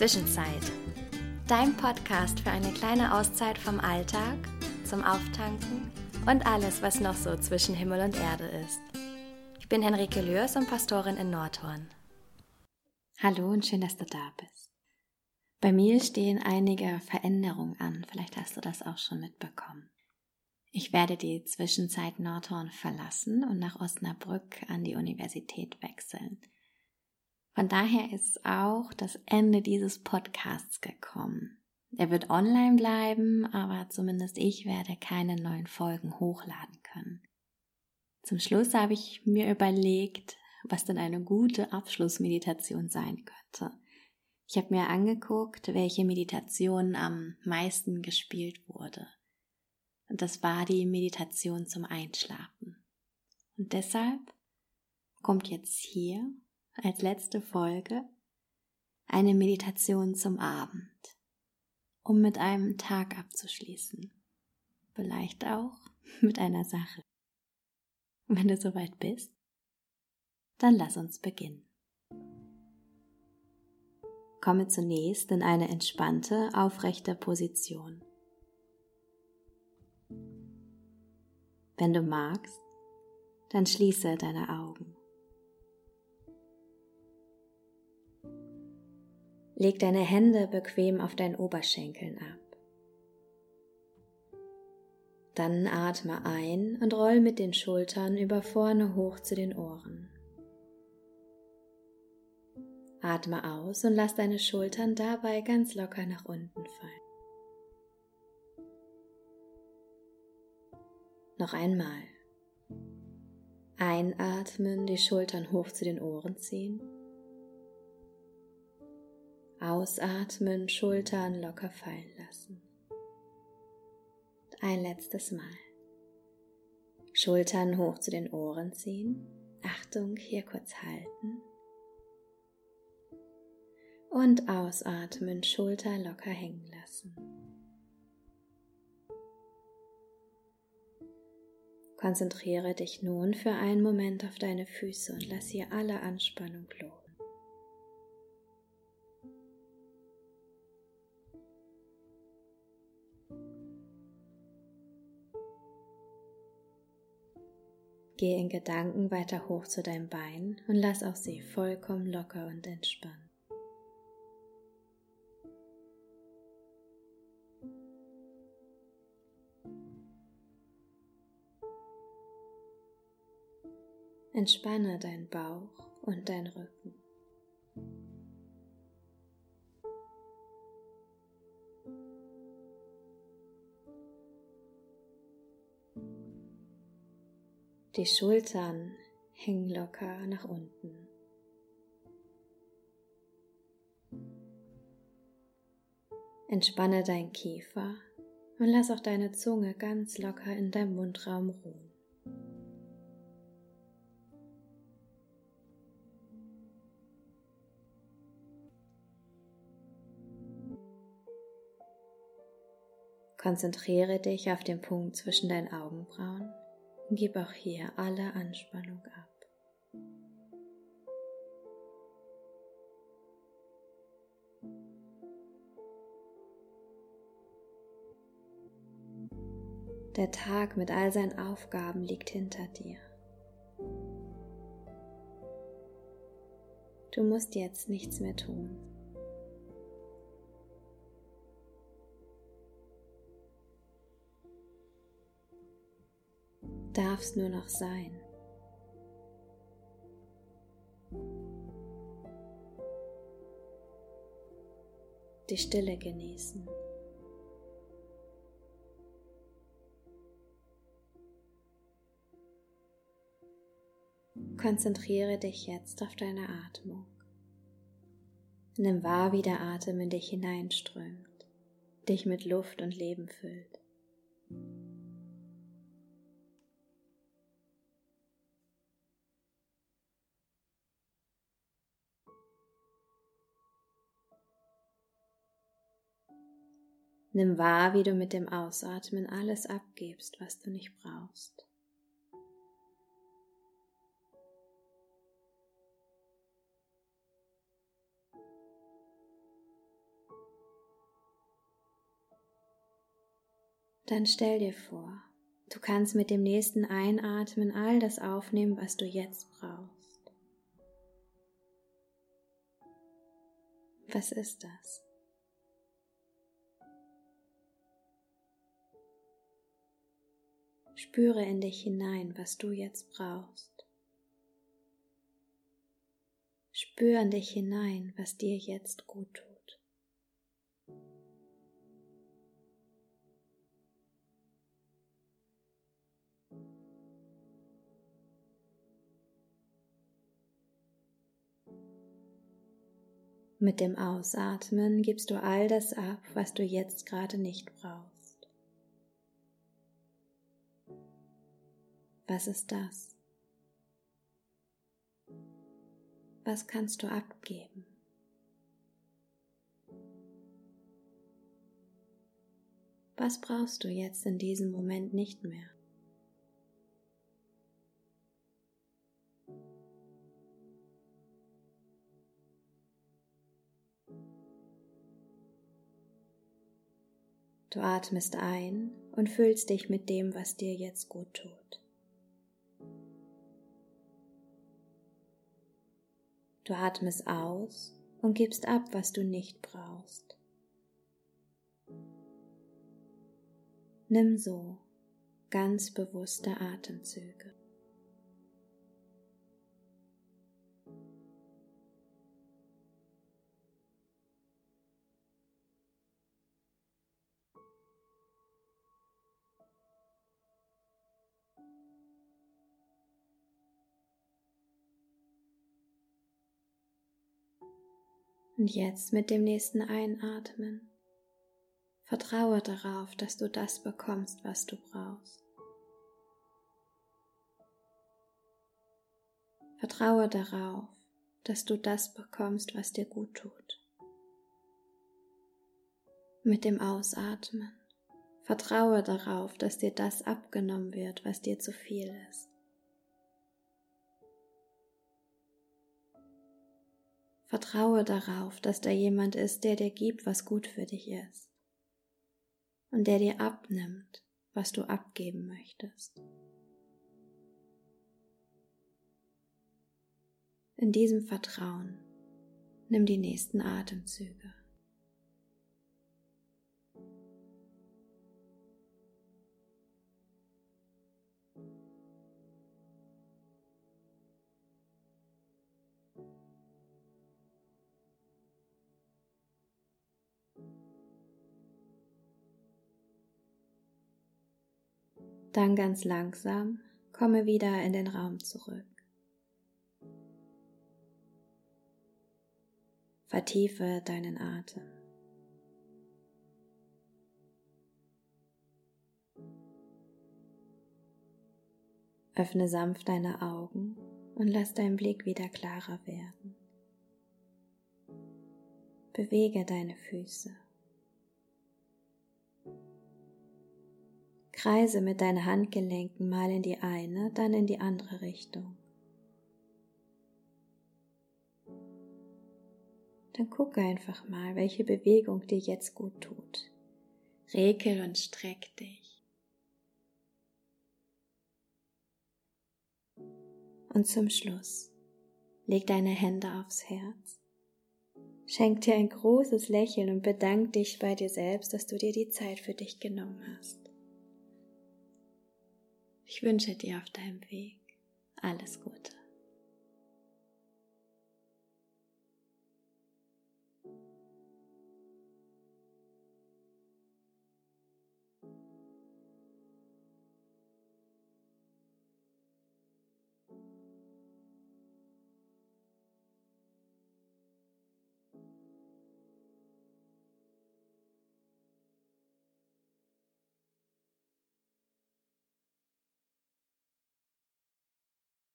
Zwischenzeit. Dein Podcast für eine kleine Auszeit vom Alltag, zum Auftanken und alles, was noch so zwischen Himmel und Erde ist. Ich bin Henrike Lürs und Pastorin in Nordhorn. Hallo und schön, dass du da bist. Bei mir stehen einige Veränderungen an, vielleicht hast du das auch schon mitbekommen. Ich werde die Zwischenzeit Nordhorn verlassen und nach Osnabrück an die Universität wechseln. Von daher ist auch das Ende dieses Podcasts gekommen. Er wird online bleiben, aber zumindest ich werde keine neuen Folgen hochladen können. Zum Schluss habe ich mir überlegt, was denn eine gute Abschlussmeditation sein könnte. Ich habe mir angeguckt, welche Meditation am meisten gespielt wurde. Und das war die Meditation zum Einschlafen. Und deshalb kommt jetzt hier als letzte Folge eine Meditation zum Abend, um mit einem Tag abzuschließen. Vielleicht auch mit einer Sache. Wenn du soweit bist, dann lass uns beginnen. Komme zunächst in eine entspannte, aufrechte Position. Wenn du magst, dann schließe deine Augen. Leg deine Hände bequem auf deinen Oberschenkeln ab. Dann atme ein und roll mit den Schultern über vorne hoch zu den Ohren. Atme aus und lass deine Schultern dabei ganz locker nach unten fallen. Noch einmal. Einatmen, die Schultern hoch zu den Ohren ziehen. Ausatmen, Schultern locker fallen lassen. Ein letztes Mal. Schultern hoch zu den Ohren ziehen. Achtung, hier kurz halten. Und ausatmen, Schulter locker hängen lassen. Konzentriere dich nun für einen Moment auf deine Füße und lass hier alle Anspannung los. Geh in Gedanken weiter hoch zu deinem Bein und lass auch sie vollkommen locker und entspannt. Entspanne deinen Bauch und deinen Rücken. Die Schultern hängen locker nach unten. Entspanne dein Kiefer und lass auch deine Zunge ganz locker in deinem Mundraum ruhen. Konzentriere dich auf den Punkt zwischen deinen Augenbrauen Gib auch hier alle Anspannung ab. Der Tag mit all seinen Aufgaben liegt hinter dir. Du musst jetzt nichts mehr tun. Darfst nur noch sein. Die Stille genießen. Konzentriere dich jetzt auf deine Atmung. Nimm wahr, wie der Atem in dich hineinströmt, dich mit Luft und Leben füllt. Nimm wahr, wie du mit dem Ausatmen alles abgibst, was du nicht brauchst. Dann stell dir vor, du kannst mit dem nächsten Einatmen all das aufnehmen, was du jetzt brauchst. Was ist das? Spüre in dich hinein, was du jetzt brauchst. Spüre in dich hinein, was dir jetzt gut tut. Mit dem Ausatmen gibst du all das ab, was du jetzt gerade nicht brauchst. Was ist das? Was kannst du abgeben? Was brauchst du jetzt in diesem Moment nicht mehr? Du atmest ein und füllst dich mit dem, was dir jetzt gut tut. Du atmest aus und gibst ab, was du nicht brauchst. Nimm so ganz bewusste Atemzüge. Und jetzt mit dem nächsten Einatmen vertraue darauf, dass du das bekommst, was du brauchst. Vertraue darauf, dass du das bekommst, was dir gut tut. Mit dem Ausatmen vertraue darauf, dass dir das abgenommen wird, was dir zu viel ist. Vertraue darauf, dass da jemand ist, der dir gibt, was gut für dich ist und der dir abnimmt, was du abgeben möchtest. In diesem Vertrauen nimm die nächsten Atemzüge. Dann ganz langsam komme wieder in den Raum zurück. Vertiefe deinen Atem. Öffne sanft deine Augen und lass dein Blick wieder klarer werden. Bewege deine Füße. Kreise mit deinen Handgelenken mal in die eine, dann in die andere Richtung. Dann gucke einfach mal, welche Bewegung dir jetzt gut tut. Rekel und streck dich. Und zum Schluss leg deine Hände aufs Herz. Schenk dir ein großes Lächeln und bedank dich bei dir selbst, dass du dir die Zeit für dich genommen hast. Ich wünsche dir auf deinem Weg alles Gute.